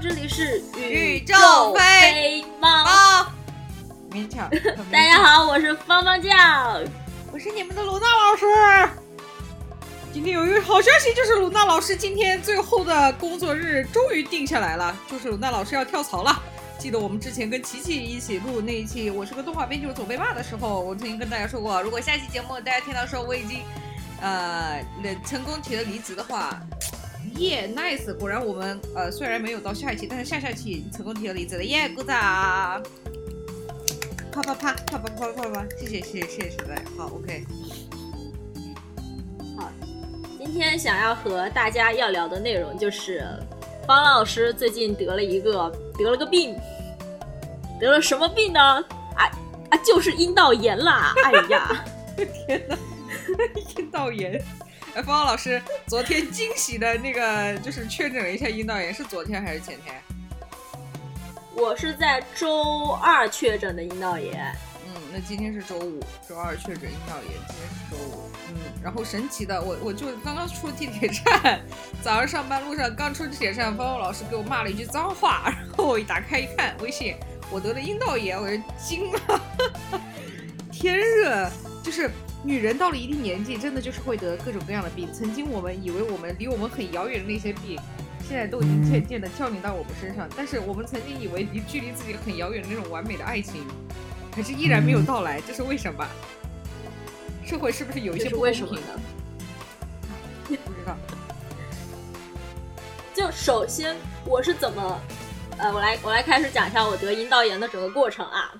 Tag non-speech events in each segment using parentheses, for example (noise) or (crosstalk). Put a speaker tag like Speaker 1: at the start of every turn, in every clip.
Speaker 1: 这里是
Speaker 2: 宇宙
Speaker 1: 飞
Speaker 2: 飞
Speaker 1: 猫。
Speaker 2: 啊，(laughs) 勉强。
Speaker 1: 大家，好，我是芳芳酱。
Speaker 2: 我是你们的鲁娜老师。今天有一个好消息，就是鲁娜老师今天最后的工作日终于定下来了，就是鲁娜老师要跳槽了。记得我们之前跟琪琪一起录那一期《我是个动画编剧，我总被骂》的时候，我曾经跟大家说过，如果下期节目大家听到说我已经呃成功提了离职的话，耶、nice！果然我们呃虽然没有到下一期，但是下下期已经成功提了离职了，耶、鼓掌！啪啪啪啪啪啪啪啪！谢谢谢谢谢谢好 OK。
Speaker 1: 好今天想要和大家要聊的内容就是，方老师最近得了一个得了个病，得了什么病呢？啊啊，就是阴道炎啦！哎呀，(laughs)
Speaker 2: 天哪，(laughs) 阴道炎！哎，方老师昨天惊喜的那个就是确诊了一下阴道炎，是昨天还是前天？
Speaker 1: 我是在周二确诊的阴道炎，
Speaker 2: 嗯，那今天是周五，周二确诊阴道炎，今天是周五。嗯，然后神奇的，我我就刚刚出地铁站，早上上班路上刚出地铁站，方方老师给我骂了一句脏话，然后我一打开一看微信，我得了阴道炎，我就惊了。(laughs) 天热，就是女人到了一定年纪，真的就是会得各种各样的病。曾经我们以为我们离我们很遥远的那些病，现在都已经渐渐的降临到我们身上。但是我们曾经以为离距离自己很遥远的那种完美的爱情，可是依然没有到来，这是为什么？社会是不是有一些不公平
Speaker 1: 为什么呢？？
Speaker 2: 不知道。
Speaker 1: 就首先我是怎么，呃，我来我来开始讲一下我得阴道炎的整个过程啊。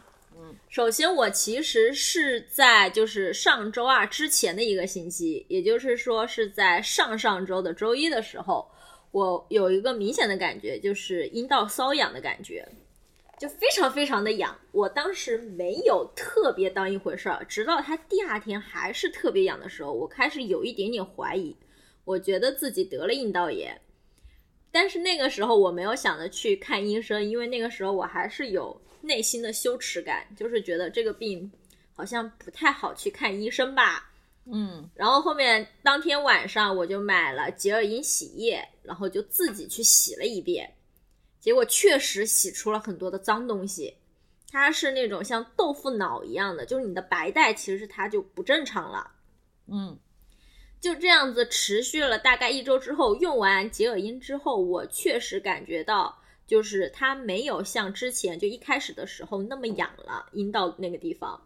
Speaker 1: 首先我其实是在就是上周二之前的一个星期，也就是说是在上上周的周一的时候，我有一个明显的感觉，就是阴道瘙痒的感觉。就非常非常的痒，我当时没有特别当一回事儿，直到它第二天还是特别痒的时候，我开始有一点点怀疑，我觉得自己得了阴道炎。但是那个时候我没有想着去看医生，因为那个时候我还是有内心的羞耻感，就是觉得这个病好像不太好去看医生吧。
Speaker 2: 嗯
Speaker 1: 然后后面当天晚上我就买了洁尔阴洗液，然后就自己去洗了一遍，结果确实洗出了很多的脏东西。它是那种像豆腐脑一样的，就是你的白带其实它就不正常了。
Speaker 2: 嗯
Speaker 1: 就这样子持续了大概一周之后，用完洁尔阴之后，我确实感觉到，就是它没有像之前就一开始的时候那么痒了，阴道那个地方。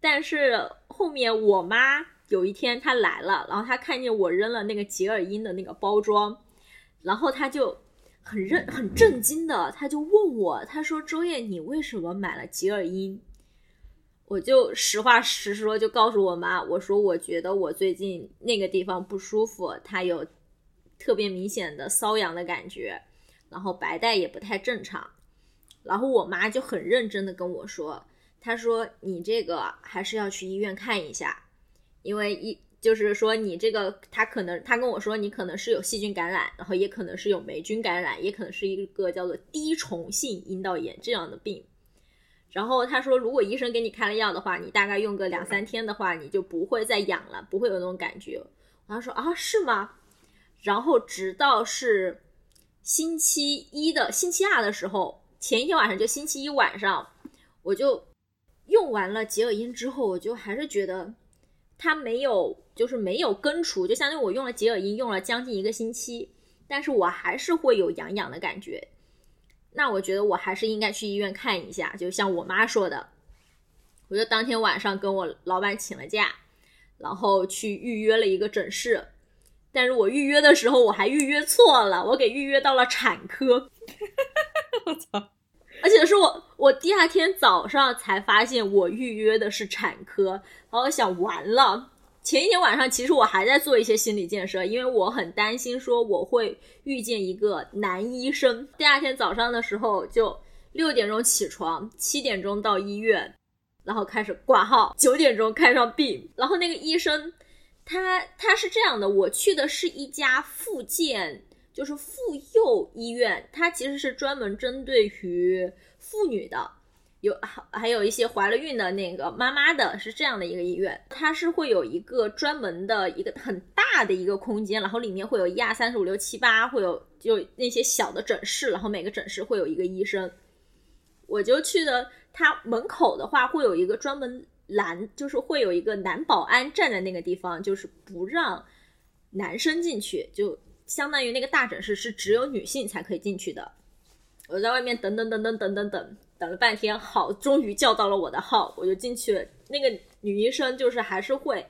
Speaker 1: 但是后面我妈有一天她来了，然后她看见我扔了那个洁尔阴的那个包装，然后她就很认很震惊的，她就问我，她说：“周燕，你为什么买了洁尔阴？”我就实话实说，就告诉我妈，我说我觉得我最近那个地方不舒服，它有特别明显的瘙痒的感觉，然后白带也不太正常。然后我妈就很认真的跟我说，她说你这个还是要去医院看一下，因为一就是说你这个，她可能她跟我说你可能是有细菌感染，然后也可能是有霉菌感染，也可能是一个叫做滴虫性阴道炎这样的病。然后她说，如果医生给你开了药的话，你大概用个两三天的话，你就不会再痒了，不会有那种感觉。我说啊，是吗？然后直到是星期一的星期二的时候，前一天晚上就星期一晚上，我就用完了洁尔阴之后，我就还是觉得它没有，就是没有根除，就相当于我用了洁尔阴用了将近一个星期，但是我还是会有痒痒的感觉。那我觉得我还是应该去医院看一下，就像我妈说的，我就当天晚上跟我老板请了假，然后去预约了一个诊室。但是我预约的时候我还预约错了，我给预约到了产科，(laughs)
Speaker 2: 我操！
Speaker 1: 而且是我我第二天早上才发现我预约的是产科，然后我想完了。前一天晚上其实我还在做一些心理建设，因为我很担心说我会遇见一个男医生。第二天早上的时候就六点钟起床，七点钟到医院，然后开始挂号，九点钟看上病。然后那个医生他他是这样的，我去的是一家复健，就是妇幼医院，它其实是专门针对于妇女的。有还还有一些怀了孕的那个妈妈的，是这样的一个医院，它是会有一个专门的一个很大的一个空间，然后里面会有一二三四五六七八，会有就那些小的诊室，然后每个诊室会有一个医生。我就去的，它门口的话会有一个专门拦，就是会有一个男保安站在那个地方，就是不让男生进去，就相当于那个大诊室是只有女性才可以进去的。我在外面等等等等等等等。等了半天，好，终于叫到了我的号，我就进去了。那个女医生就是还是会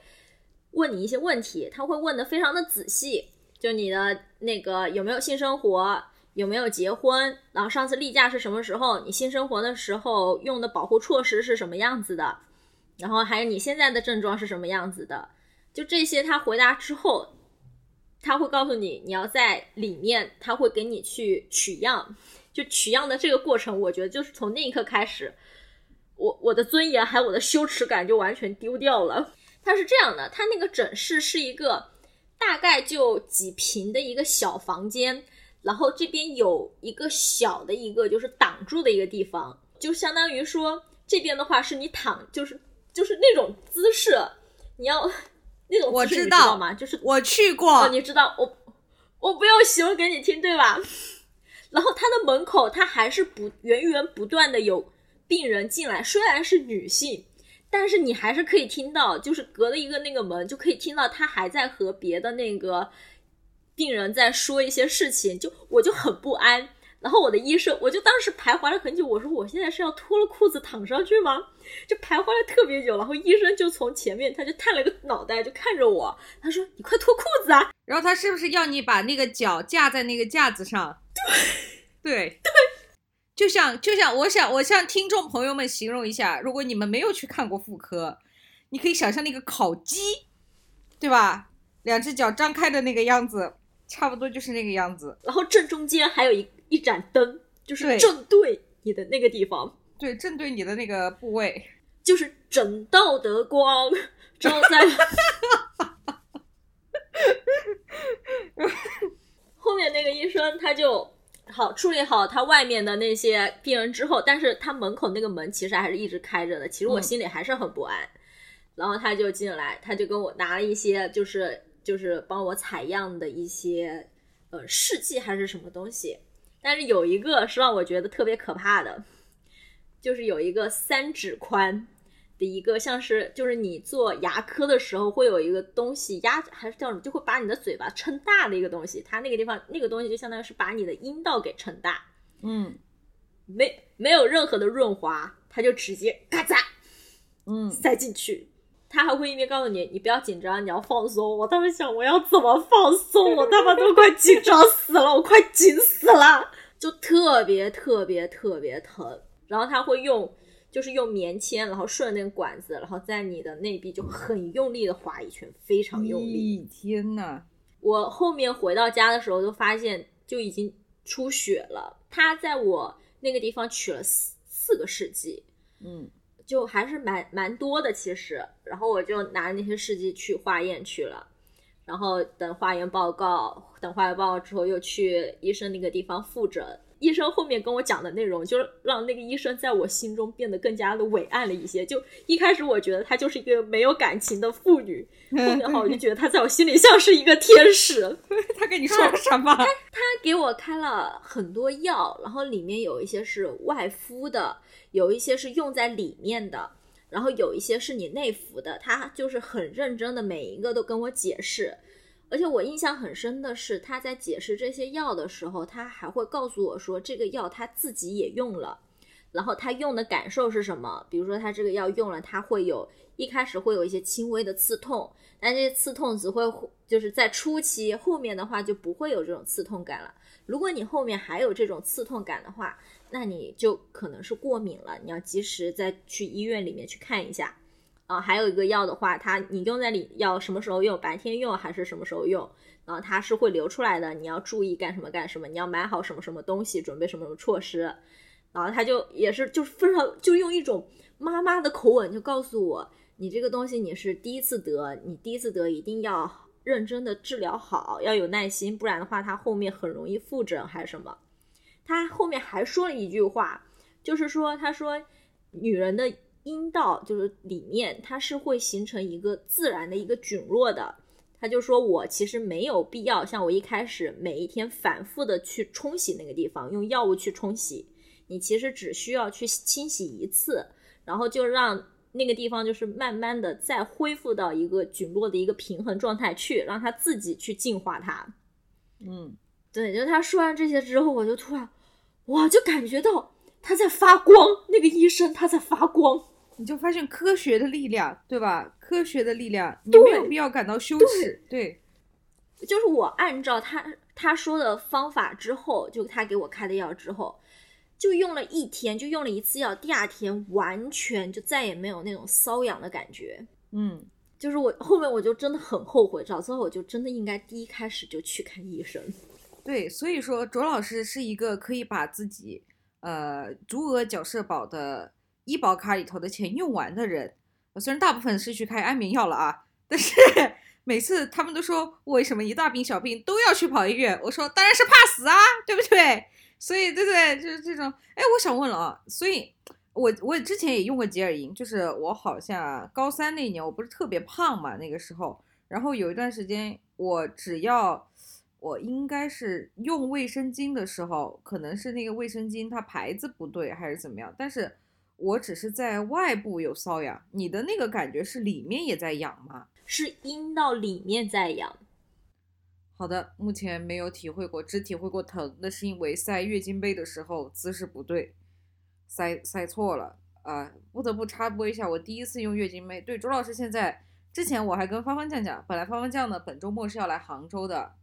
Speaker 1: 问你一些问题，她会问的非常的仔细，就你的那个有没有性生活，有没有结婚，然后上次例假是什么时候，你性生活的时候用的保护措施是什么样子的，然后还有你现在的症状是什么样子的，就这些，他回答之后，他会告诉你你要在里面，他会给你去取样。就取样的这个过程，我觉得就是从那一刻开始，我我的尊严还有我的羞耻感就完全丢掉了。它是这样的，它那个诊室是一个大概就几平的一个小房间，然后这边有一个小的一个就是挡住的一个地方，就相当于说这边的话是你躺，就是就是那种姿势，你要 (laughs) 那种
Speaker 2: 我
Speaker 1: 知
Speaker 2: 道
Speaker 1: 吗？就是
Speaker 2: 我去过，
Speaker 1: 你知道我我不要形容给你听，对吧？(laughs) 然后他的门口，他还是不源源不断的有病人进来，虽然是女性，但是你还是可以听到，就是隔了一个那个门，就可以听到他还在和别的那个病人在说一些事情，就我就很不安。然后我的医生，我就当时徘徊了很久，我说我现在是要脱了裤子躺上去吗？就徘徊了特别久。然后医生就从前面，他就探了个脑袋，就看着我，他说：“你快脱裤子啊！”
Speaker 2: 然后他是不是要你把那个脚架在那个架子上？对对对，就像就像我想我向听众朋友们形容一下，如果你们没有去看过妇科，你可以想象那个烤鸡，对吧？两只脚张开的那个样子，差不多就是那个样子。
Speaker 1: 然后正中间还有一一盏灯，就是正对你的那个地方，
Speaker 2: 对，正对你的那个部位，
Speaker 1: 就是整道的光照在。后面那个医生他就好处理好他外面的那些病人之后，但是他门口那个门其实还是一直开着的。其实我心里还是很不安。然后他就进来，他就跟我拿了一些，就是就是帮我采样的一些呃试剂还是什么东西。但是有一个是让我觉得特别可怕的，就是有一个三指宽。的一个像是就是你做牙科的时候会有一个东西压还是叫什么，就会把你的嘴巴撑大的一个东西，它那个地方那个东西就相当于是把你的阴道给撑大，
Speaker 2: 嗯，
Speaker 1: 没没有任何的润滑，它就直接嘎嚓，
Speaker 2: 嗯，
Speaker 1: 塞进去，他还会一边告诉你你不要紧张，你要放松。我当时想我要怎么放松，我他妈都快紧张死了，我快紧死了，就特别特别特别疼，然后他会用。就是用棉签，然后顺那个管子，然后在你的内壁就很用力的划一圈，非常用力。
Speaker 2: 天呐，
Speaker 1: 我后面回到家的时候，就发现就已经出血了。他在我那个地方取了四四个试剂，
Speaker 2: 嗯，
Speaker 1: 就还是蛮蛮多的其实。然后我就拿那些试剂去化验去了，然后等化验报告，等化验报告之后又去医生那个地方复诊。医生后面跟我讲的内容，就是让那个医生在我心中变得更加的伟岸了一些。就一开始我觉得她就是一个没有感情的妇女，(laughs) 后面话我就觉得她在我心里像是一个天使。(laughs)
Speaker 2: 他跟你说了什么？他 (laughs)
Speaker 1: 他给我开了很多药，然后里面有一些是外敷的，有一些是用在里面的，然后有一些是你内服的。他就是很认真的，每一个都跟我解释。而且我印象很深的是，他在解释这些药的时候，他还会告诉我说，这个药他自己也用了，然后他用的感受是什么？比如说他这个药用了，他会有一开始会有一些轻微的刺痛，但这些刺痛只会就是在初期，后面的话就不会有这种刺痛感了。如果你后面还有这种刺痛感的话，那你就可能是过敏了，你要及时再去医院里面去看一下。啊，还有一个药的话，它你用在里要什么时候用？白天用还是什么时候用？然后它是会流出来的，你要注意干什么干什么？你要买好什么什么东西，准备什么什么措施？然后他就也是就是非常就用一种妈妈的口吻就告诉我，你这个东西你是第一次得，你第一次得一定要认真的治疗好，要有耐心，不然的话它后面很容易复诊还是什么？他后面还说了一句话，就是说他说。女人的阴道就是里面，它是会形成一个自然的一个菌落的。他就说我其实没有必要像我一开始每一天反复的去冲洗那个地方，用药物去冲洗，你其实只需要去清洗一次，然后就让那个地方就是慢慢的再恢复到一个菌落的一个平衡状态去，让它自己去净化它。
Speaker 2: 嗯，
Speaker 1: 对，就他说完这些之后，我就突然，哇，就感觉到他在发光，那个医生他在发光。
Speaker 2: 你就发现科学的力量，对吧？科学的力量，你没有必要感到羞耻。对，
Speaker 1: 就是我按照他他说的方法之后，就他给我开的药之后，就用了一天，就用了一次药，第二天完全就再也没有那种瘙痒的感觉。
Speaker 2: 嗯，
Speaker 1: 就是我后面我就真的很后悔，早知道我就真的应该第一开始就去看医生。
Speaker 2: 对，所以说卓老师是一个可以把自己呃足额缴社保的。医保卡里头的钱用完的人，虽然大部分是去开安眠药了啊，但是 (laughs) 每次他们都说为什么一大病小病都要去跑医院？我说当然是怕死啊，对不对？所以对对，就是这种。哎，我想问了啊，所以我我之前也用过洁尔银，就是我好像高三那年我不是特别胖嘛，那个时候，然后有一段时间我只要我应该是用卫生巾的时候，可能是那个卫生巾它牌子不对还是怎么样，但是。我只是在外部有瘙痒，你的那个感觉是里面也在痒吗？
Speaker 1: 是阴道里面在痒。
Speaker 2: 好的，目前没有体会过，只体会过疼。那是因为塞月经杯的时候姿势不对，塞塞错了啊！不得不插播一下，我第一次用月经杯。对，周老师现在之前我还跟芳芳酱讲，本来芳芳酱呢本周末是要来杭州的，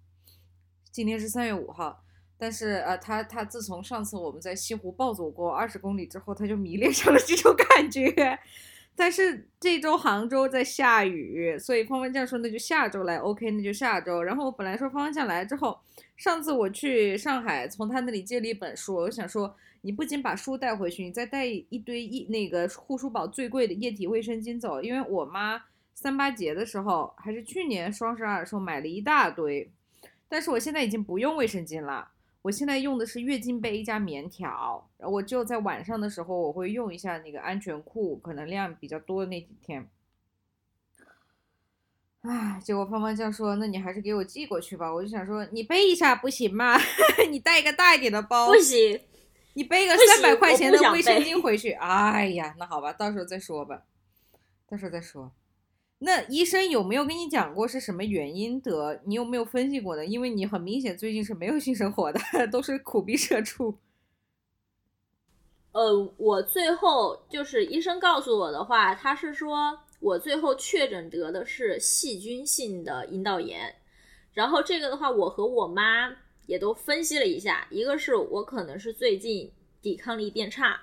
Speaker 2: 今天是三月五号。但是呃，他他自从上次我们在西湖暴走过二十公里之后，他就迷恋上了这种感觉。但是这周杭州在下雨，所以方方酱说那就下周来，OK，那就下周。然后我本来说方方酱来之后，上次我去上海从他那里借了一本书，我想说你不仅把书带回去，你再带一堆一那个护舒宝最贵的液体卫生巾走，因为我妈三八节的时候还是去年双十二的时候买了一大堆，但是我现在已经不用卫生巾了。我现在用的是月经杯加棉条，然后我就在晚上的时候我会用一下那个安全裤，可能量比较多的那几天。唉，结果芳芳酱说：“那你还是给我寄过去吧。”我就想说，你背一下不行吗？(laughs) 你带一个大一点的包
Speaker 1: 不行，
Speaker 2: 你背个三百块钱的卫生巾回去。(laughs) 哎呀，那好吧，到时候再说吧，到时候再说。那医生有没有跟你讲过是什么原因得？你有没有分析过呢？因为你很明显最近是没有性生活的，(laughs) 都是苦逼社畜。
Speaker 1: 呃，我最后就是医生告诉我的话，他是说我最后确诊得的是细菌性的阴道炎。然后这个的话，我和我妈也都分析了一下，一个是我可能是最近抵抗力变差，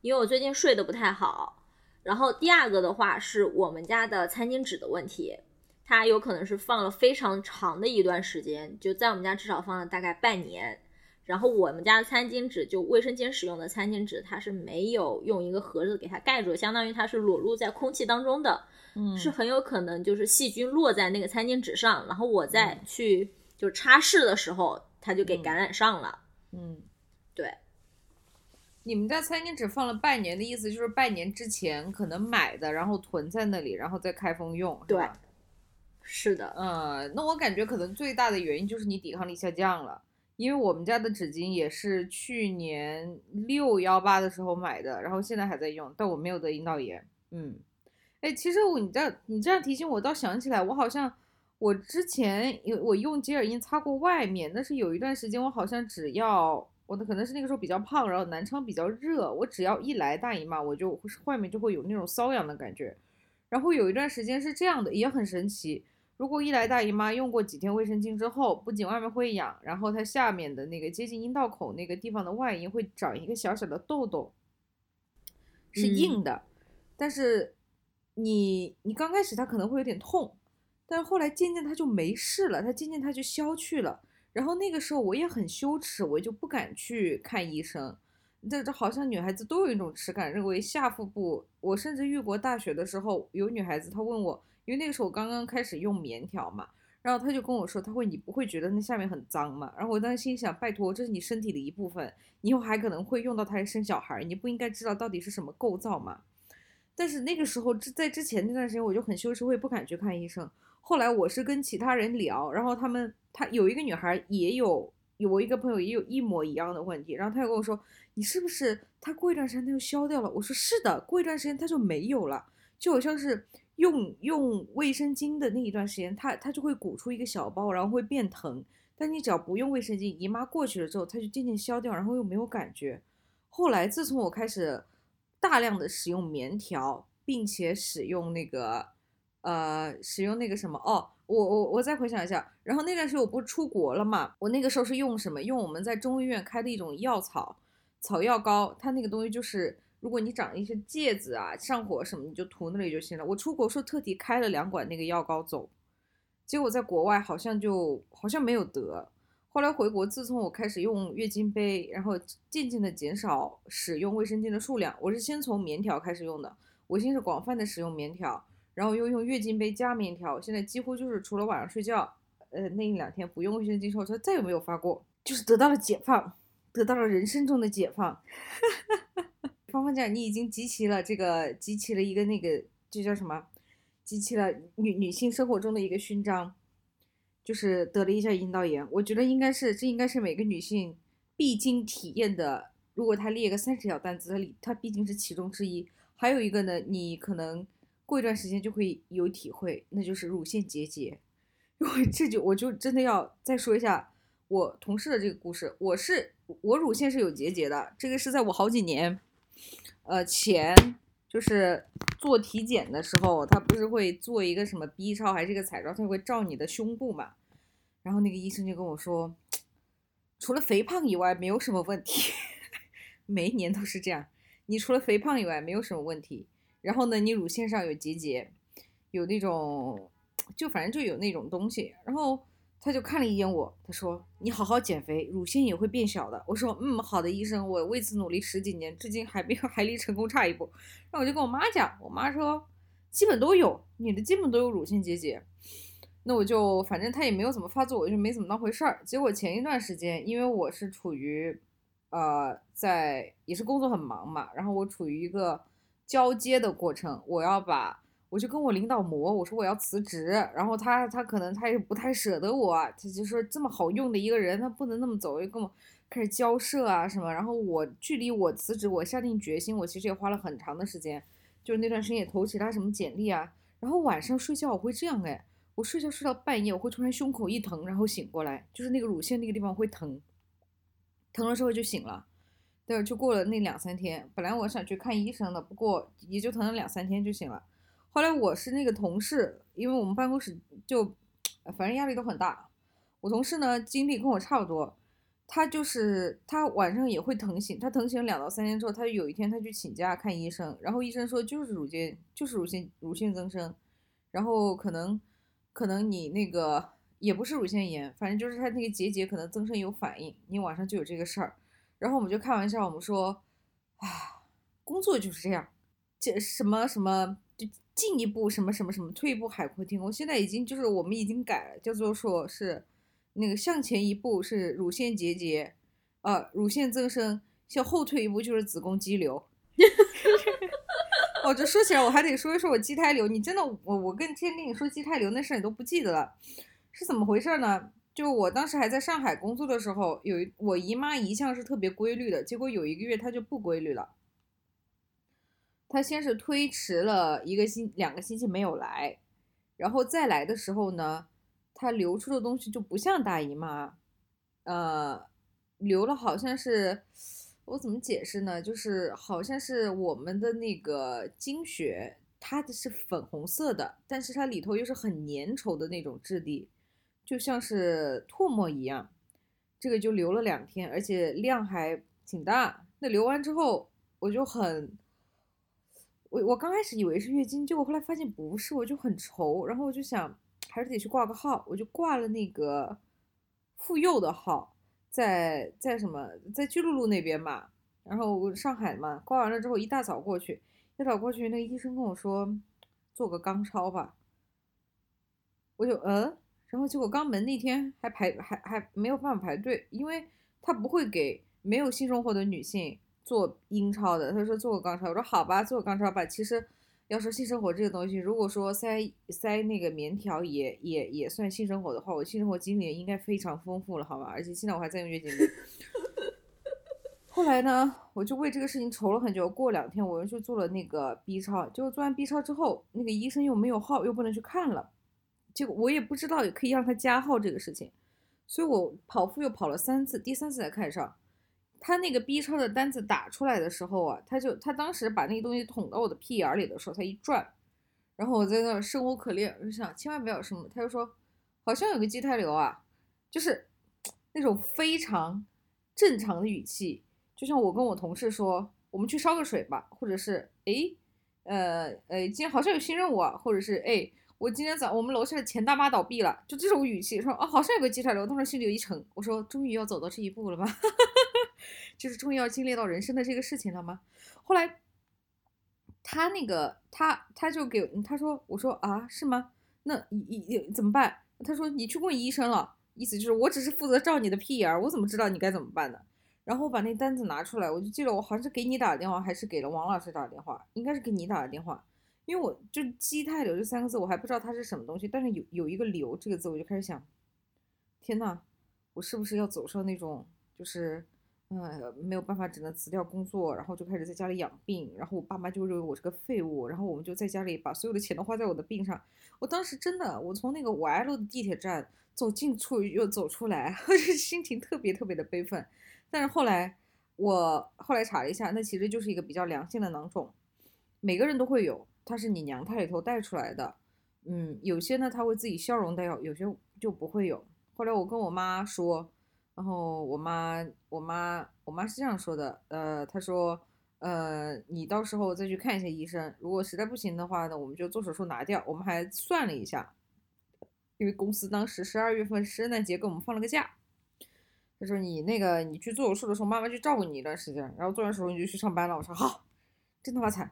Speaker 1: 因为我最近睡得不太好。然后第二个的话是我们家的餐巾纸的问题，它有可能是放了非常长的一段时间，就在我们家至少放了大概半年。然后我们家的餐巾纸就卫生间使用的餐巾纸，它是没有用一个盒子给它盖住，相当于它是裸露在空气当中的，
Speaker 2: 嗯，
Speaker 1: 是很有可能就是细菌落在那个餐巾纸上，然后我再去就擦拭的时候，它就给感染上了，
Speaker 2: 嗯，
Speaker 1: 对。
Speaker 2: 你们家餐巾纸放了半年的意思就是半年之前可能买的，然后囤在那里，然后再开封用，
Speaker 1: 对，是的，
Speaker 2: 嗯，那我感觉可能最大的原因就是你抵抗力下降了，因为我们家的纸巾也是去年六幺八的时候买的，然后现在还在用，但我没有得阴道炎，嗯，哎，其实我你这你这样提醒我，倒想起来，我好像我之前有我用洁尔阴擦过外面，但是有一段时间我好像只要。我的可能是那个时候比较胖，然后南昌比较热，我只要一来大姨妈，我就外面就会有那种瘙痒的感觉。然后有一段时间是这样的，也很神奇。如果一来大姨妈，用过几天卫生巾之后，不仅外面会痒，然后它下面的那个接近阴道口那个地方的外阴会长一个小小的痘痘，是硬的。但是你你刚开始它可能会有点痛，但是后来渐渐它就没事了，它渐渐它就消去了。然后那个时候我也很羞耻，我就不敢去看医生。这这好像女孩子都有一种耻感，认为下腹部。我甚至遇过大学的时候，有女孩子她问我，因为那个时候我刚刚开始用棉条嘛，然后她就跟我说，她会你不会觉得那下面很脏吗？然后我当时心想，拜托，这是你身体的一部分，你以后还可能会用到它生小孩，你不应该知道到底是什么构造吗？但是那个时候之在之前那段时间我就很羞耻，我也不敢去看医生。后来我是跟其他人聊，然后他们他有一个女孩也有，有我一个朋友也有一模一样的问题，然后他又跟我说，你是不是他过一段时间他就消掉了？我说是的，过一段时间他就没有了，就好像是。用用卫生巾的那一段时间，它它就会鼓出一个小包，然后会变疼。但你只要不用卫生巾，姨妈过去了之后，它就渐渐消掉，然后又没有感觉。后来自从我开始大量的使用棉条，并且使用那个呃使用那个什么哦，我我我再回想一下，然后那段时间我不是出国了嘛，我那个时候是用什么？用我们在中医院开的一种药草草药膏，它那个东西就是。如果你长一些疖子啊、上火什么，你就涂那里就行了。我出国时候特地开了两管那个药膏走，结果在国外好像就好像没有得。后来回国，自从我开始用月经杯，然后渐渐的减少使用卫生巾的数量。我是先从棉条开始用的，我先是广泛的使用棉条，然后又用月经杯加棉条，现在几乎就是除了晚上睡觉，呃那一两天不用卫生巾之后，再也没有发过，就是得到了解放，得到了人生中的解放。芳芳讲，你已经集齐了这个，集齐了一个那个，这叫什么？集齐了女女性生活中的一个勋章，就是得了一下阴道炎。我觉得应该是，这应该是每个女性必经体验的。如果她列个三十条单词，它里它毕竟是其中之一。还有一个呢，你可能过一段时间就会有体会，那就是乳腺结节。(laughs) 因为这就我就真的要再说一下我同事的这个故事。我是我乳腺是有结节的，这个是在我好几年。呃，前就是做体检的时候，他不是会做一个什么 B 超还是一个彩超，他会照你的胸部嘛。然后那个医生就跟我说，除了肥胖以外，没有什么问题。(laughs) 每一年都是这样，你除了肥胖以外，没有什么问题。然后呢，你乳腺上有结节，有那种，就反正就有那种东西。然后。他就看了一眼我，他说：“你好好减肥，乳腺也会变小的。”我说：“嗯，好的，医生，我为此努力十几年，至今还没有，(laughs) 还离成功差一步。”然后我就跟我妈讲，我妈说：“基本都有，女的基本都有乳腺结节。”那我就反正他也没有怎么发作，我就没怎么当回事儿。结果前一段时间，因为我是处于，呃，在也是工作很忙嘛，然后我处于一个交接的过程，我要把。我就跟我领导磨，我说我要辞职，然后他他可能他也不太舍得我，他就说这么好用的一个人，他不能那么走，又跟我开始交涉啊什么。然后我距离我辞职，我下定决心，我其实也花了很长的时间，就是那段时间也投其他什么简历啊。然后晚上睡觉我会这样哎，我睡觉睡到半夜，我会突然胸口一疼，然后醒过来，就是那个乳腺那个地方会疼，疼了之后就醒了，对，就过了那两三天。本来我想去看医生的，不过也就疼了两三天就醒了。后来我是那个同事，因为我们办公室就，反正压力都很大。我同事呢经历跟我差不多，他就是他晚上也会疼醒，他疼醒两到三天之后，他有一天他去请假看医生，然后医生说就是乳腺就是乳腺乳腺增生，然后可能可能你那个也不是乳腺炎，反正就是他那个结节可能增生有反应，你晚上就有这个事儿。然后我们就开玩笑，我们说，啊，工作就是这样，这什么什么就。进一步什么什么什么，退一步海阔天空。现在已经就是我们已经改了，叫做说是那个向前一步是乳腺结节，呃，乳腺增生；向后退一步就是子宫肌瘤。哈哈哈哦，这说起来我还得说一说我畸胎瘤。你真的，我我跟之前跟你说畸胎瘤那事儿你都不记得了，是怎么回事呢？就我当时还在上海工作的时候，有我姨妈一向是特别规律的，结果有一个月她就不规律了。他先是推迟了一个星两个星期没有来，然后再来的时候呢，他流出的东西就不像大姨妈，呃，流了好像是我怎么解释呢？就是好像是我们的那个经血，它的是粉红色的，但是它里头又是很粘稠的那种质地，就像是唾沫一样。这个就流了两天，而且量还挺大。那流完之后，我就很。我我刚开始以为是月经，结果后来发现不是，我就很愁，然后我就想还是得去挂个号，我就挂了那个妇幼的号，在在什么在巨鹿路那边嘛，然后上海嘛，挂完了之后一大早过去，一早过去那个医生跟我说做个肛超吧，我就嗯然后结果肛门那天还排还还没有办法排队，因为他不会给没有性生活的女性做阴超的。他说做个肛超，我说好吧，做个肛超吧。其实要说性生活这个东西，如果说塞塞那个棉条也也也算性生活的话，我性生活经历应该非常丰富了，好吧？而且现在我还在用月经。后来呢，我就为这个事情愁了很久。过两天我又去做了那个 B 超，结果做完 B 超之后，那个医生又没有号，又不能去看了。结果我也不知道也可以让他加号这个事情，所以我跑复又跑了三次，第三次才看上。他那个 B 超的单子打出来的时候啊，他就他当时把那个东西捅到我的屁眼里的时候，他一转，然后我在那生无可恋，我就想千万不要什么。他就说好像有个畸胎瘤啊，就是那种非常正常的语气，就像我跟我同事说我们去烧个水吧，或者是诶，呃呃今天好像有新任务啊，或者是诶。我今天早我们楼下的钱大妈倒闭了，就这种语气说啊，好像有个畸胎瘤，当时心里有一沉。我说，终于要走到这一步了吗？(laughs) 就是终于要经历到人生的这个事情了吗？后来，他那个他他就给他说，我说啊，是吗？那你你怎么办？他说你去问医生了，意思就是我只是负责照你的屁眼，我怎么知道你该怎么办呢？然后我把那单子拿出来，我就记得我好像是给你打电话，还是给了王老师打电话，应该是给你打的电话。因为我就“畸胎瘤”这三个字，我还不知道它是什么东西，但是有有一个“瘤”这个字，我就开始想，天呐，我是不是要走上那种就是，呃，没有办法，只能辞掉工作，然后就开始在家里养病，然后我爸妈就认为我是个废物，然后我们就在家里把所有的钱都花在我的病上。我当时真的，我从那个五 L 的地铁站走进处又走出来，(laughs) 心情特别特别的悲愤。但是后来我后来查了一下，那其实就是一个比较良性的囊肿，每个人都会有。它是你娘胎里头带出来的，嗯，有些呢它会自己消融掉，有些就不会有。后来我跟我妈说，然后我妈我妈我妈是这样说的，呃，她说，呃，你到时候再去看一下医生，如果实在不行的话呢，我们就做手术拿掉。我们还算了一下，因为公司当时十二月份圣诞节给我们放了个假，她说你那个你去做手术的时候，妈妈去照顾你一段时间，然后做完手术你就去上班了。我说好，真他妈惨。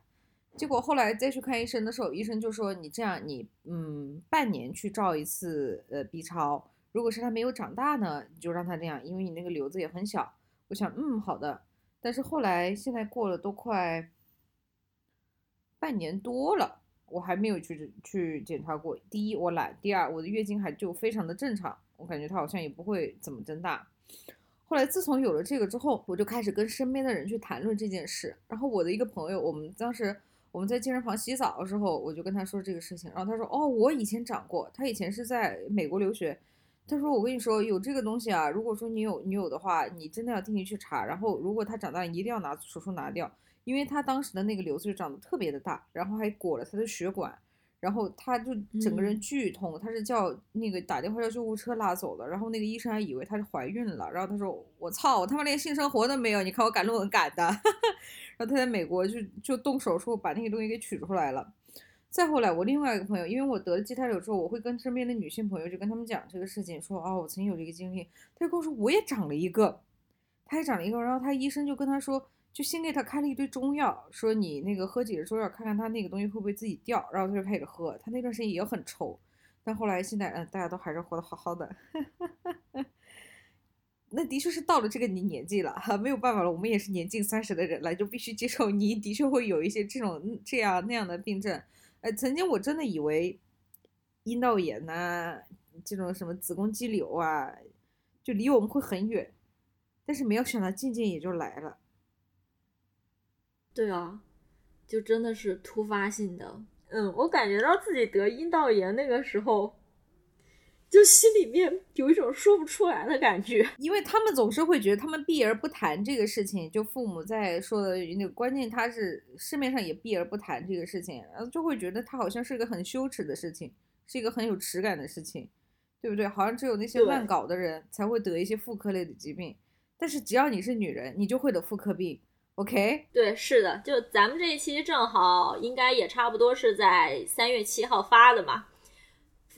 Speaker 2: 结果后来再去看医生的时候，医生就说你这样，你嗯半年去照一次呃 B 超，如果是他没有长大呢，你就让他这样，因为你那个瘤子也很小。我想嗯好的，但是后来现在过了都快半年多了，我还没有去去检查过。第一我懒，第二我的月经还就非常的正常，我感觉它好像也不会怎么增大。后来自从有了这个之后，我就开始跟身边的人去谈论这件事。然后我的一个朋友，我们当时。我们在健身房洗澡的时候，我就跟他说这个事情，然后他说：“哦，我以前长过，他以前是在美国留学。”他说：“我跟你说，有这个东西啊，如果说你有你有的话，你真的要定期去查。然后如果他长大，你一定要拿手术拿掉，因为他当时的那个瘤子就长得特别的大，然后还裹了他的血管，然后他就整个人剧痛。他是叫那个打电话叫救护车拉走的，然后那个医生还以为她是怀孕了，然后他说：我操，我他妈连性生活都没有，你看我赶论文赶的。(laughs) ”然后他在美国就就动手术把那个东西给取出来了。再后来，我另外一个朋友，因为我得了畸胎瘤之后，我会跟身边的女性朋友就跟他们讲这个事情，说哦，我曾经有这个经历。他就跟我说我也长了一个，他也长了一个。然后他医生就跟他说，就先给他开了一堆中药，说你那个喝几个中药，看看他那个东西会不会自己掉。然后他就开始喝，他那段时间也很愁，但后来现在嗯，大家都还是活得好好的。(laughs) 那的确是到了这个你年纪了哈，没有办法了，我们也是年近三十的人了，就必须接受你的确会有一些这种这样那样的病症。呃，曾经我真的以为阴道炎呐，这种什么子宫肌瘤啊，就离我们会很远，但是没有想到渐渐也就来了。
Speaker 1: 对啊，就真的是突发性的。嗯，我感觉到自己得阴道炎那个时候。就心里面有一种说不出来的感觉，
Speaker 2: 因为他们总是会觉得他们避而不谈这个事情，就父母在说的那个关键，他是市面上也避而不谈这个事情，然后就会觉得他好像是一个很羞耻的事情，是一个很有耻感的事情，对不对？好像只有那些乱搞的人才会得一些妇科类的疾病，但是只要你是女人，你就会得妇科病，OK？
Speaker 1: 对，是的，就咱们这一期正好应该也差不多是在三月七号发的嘛。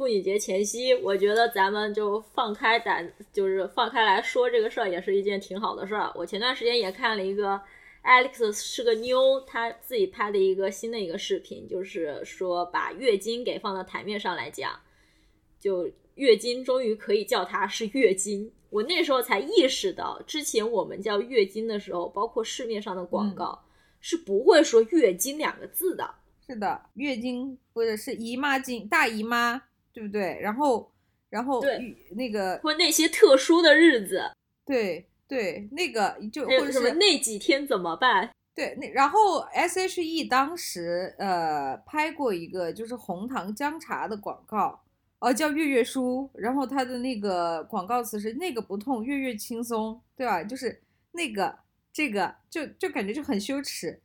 Speaker 1: 妇女节前夕，我觉得咱们就放开胆，就是放开来说这个事儿，也是一件挺好的事儿。我前段时间也看了一个 Alex 是个妞，她自己拍的一个新的一个视频，就是说把月经给放到台面上来讲，就月经终于可以叫它是月经。我那时候才意识到，之前我们叫月经的时候，包括市面上的广告、是不会说月经两个字的。
Speaker 2: 是的，月经或者是姨妈巾、大姨妈，对不对？然后，然后
Speaker 1: 对
Speaker 2: 那个
Speaker 1: 或那些特殊的日子，
Speaker 2: 对对，那个就或者是
Speaker 1: 那几天怎么办？
Speaker 2: 对那然后 S.H.E 当时呃拍过一个就是红糖姜茶的广告，哦叫月月舒，然后它的那个广告词是那个不痛，月月轻松，对吧？就是那个这个就就感觉就很羞耻。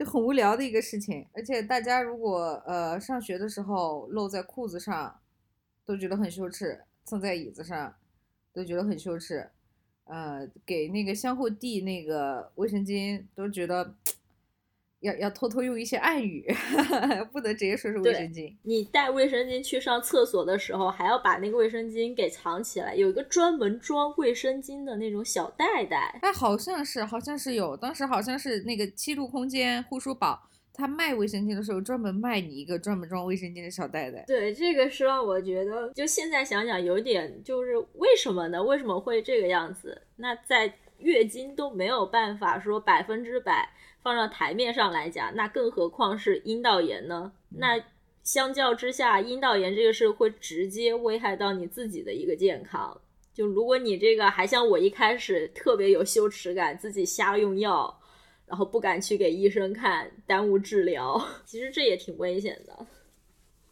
Speaker 2: 就很无聊的一个事情，而且大家如果呃上学的时候露在裤子上，都觉得很羞耻；蹭在椅子上，都觉得很羞耻。呃，给那个相互递那个卫生巾，都觉得要要偷偷用一些暗语，(laughs) 不能直接说是卫生巾。
Speaker 1: 你带卫生巾去上厕所的时候，还要把那个卫生巾给藏起来，有一个专门装卫生巾的那种小袋袋。
Speaker 2: 哎，好像是，好像是有，当时好像是那个七度空间护舒宝，他卖卫生巾的时候专门卖你一个专门装卫生巾的小袋袋。
Speaker 1: 对，这个是让我觉得，就现在想想有点，就是为什么呢？为什么会这个样子？那在月经都没有办法说百分之百放到台面上来讲，那更何况是阴道炎呢？那相较之下，阴道炎这个是会直接危害到你自己的一个健康。就如果你这个还像我一开始特别有羞耻感，自己瞎用药，然后不敢去给医生看，耽误治疗，(laughs) 其实这也挺危险的。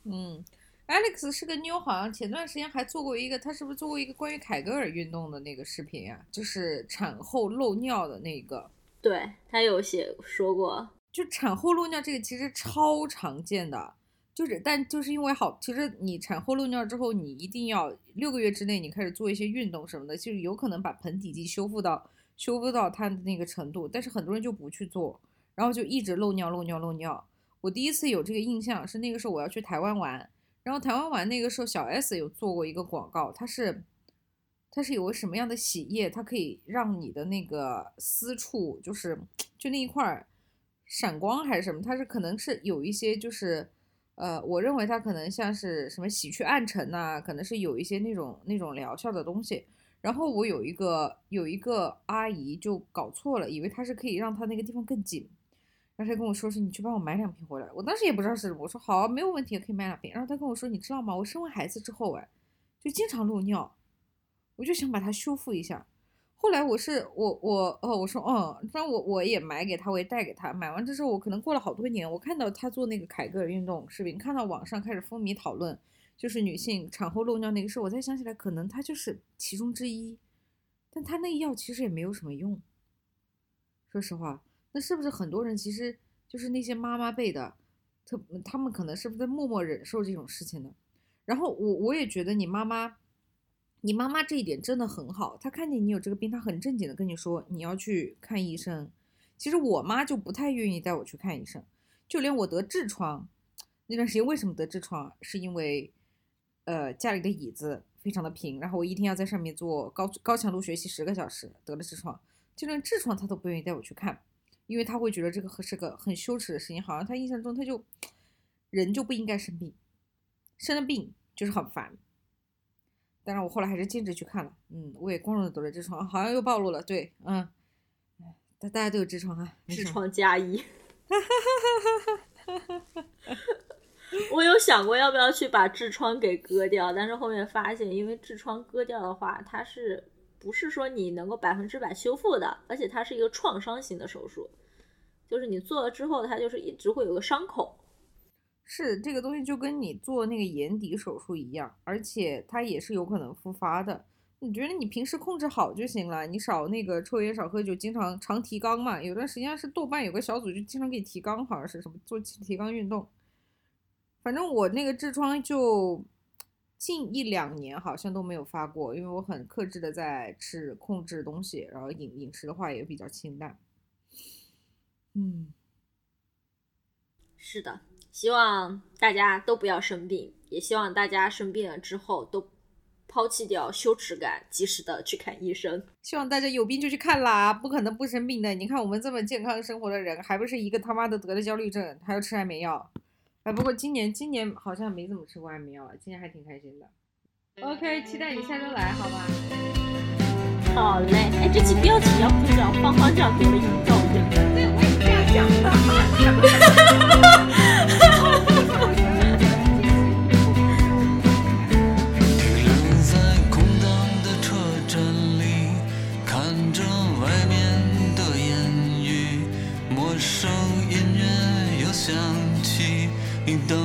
Speaker 2: 嗯，Alex 是个妞，好像前段时间还做过一个，他是不是做过一个关于凯格尔运动的那个视频呀、就是产后漏尿的那个。
Speaker 1: 对他有写说过，
Speaker 2: 就产后漏尿这个其实超常见的，就是但就是因为好，其实你产后漏尿之后，你一定要六个月之内你开始做一些运动什么的，就是有可能把盆底肌修复到修复到它的那个程度，但是很多人就不去做，然后就一直漏尿漏尿漏尿。我第一次有这个印象是那个时候我要去台湾玩，然后台湾玩那个时候小 S 有做过一个广告，它是它是有个什么样的洗液，它可以让你的那个私处就是就那一块儿闪光还是什么，它是可能是有一些就是呃，我认为它可能像是什么洗去暗沉呐、可能是有一些那种那种疗效的东西。然后我有一个有一个阿姨就搞错了，以为它是可以让它那个地方更紧，然后她跟我说是你去帮我买两瓶回来。我当时也不知道是什么，我说好，没有问题，可以买两瓶。然后她跟我说你知道吗？我生完孩子之后哎，就经常漏尿，我就想把它修复一下。后来我是我我哦我说哦，那我我也买给他，我也带给他。买完之后，我可能过了好多年，我看到他做那个凯格尔运动视频，看到网上开始风靡讨论，就是女性产后漏尿那个事，我才想起来，可能他就是其中之一。但他那药其实也没有什么用。说实话，那是不是很多人其实就是那些妈妈辈的，他他们可能是不是在默默忍受这种事情呢？然后我我也觉得你妈妈，你妈妈这一点真的很好，她看见你有这个病，她很正经的跟你说你要去看医生。其实我妈就不太愿意带我去看医生，就连我得痔疮那段时间，为什么得痔疮？是因为呃家里的椅子非常的平，然后我一天要在上面做高高强度学习十个小时，得了痔疮。就连痔疮她都不愿意带我去看，因为她会觉得这个是个很羞耻的事情，好像她印象中她就人就不应该生病，生了病就是很烦。当然，我后来还是坚持去看了，嗯，我也光荣的得了痔疮，好像又暴露了，对，嗯，大大家都有痔疮啊，
Speaker 1: 痔疮加一。(laughs) 我有想过要不要去把痔疮给割掉，但是后面发现，因为痔疮割掉的话，它是不是说你能够百分之百修复的？而且它是一个创伤型的手术，就是你做了之后，它就是一直会有个伤口。
Speaker 2: 是这个东西就跟你做那个眼底手术一样，而且它也是有可能复发的。你觉得你平时控制好就行了，你少那个抽烟少喝酒，经常常提肛嘛。有段时间是豆瓣有个小组就经常给你提肛，好像是什么做提肛运动。反正我那个痔疮就近一两年好像都没有发过，因为我很克制的在吃控制东西，然后饮饮食的话也比较清淡。嗯，
Speaker 1: 是的，希望大家都不要生病，也希望大家生病了之后都抛弃掉羞耻感，及时的去看医生。
Speaker 2: 希望大家有病就去看啦，不可能不生病的。你看我们这么健康生活的人，还不是一个他妈的得了焦虑症，还要吃安眠药。哎，不过今年今年好像没怎么吃过安眠药了，今年还挺开心的。OK，期待你下周来，好吧？
Speaker 1: 好嘞，哎，这期标题要不要“芳芳这样
Speaker 2: 给我引导”？(laughs)
Speaker 3: 停留在空荡的车站里看着外面的烟雨陌生音乐又响起你等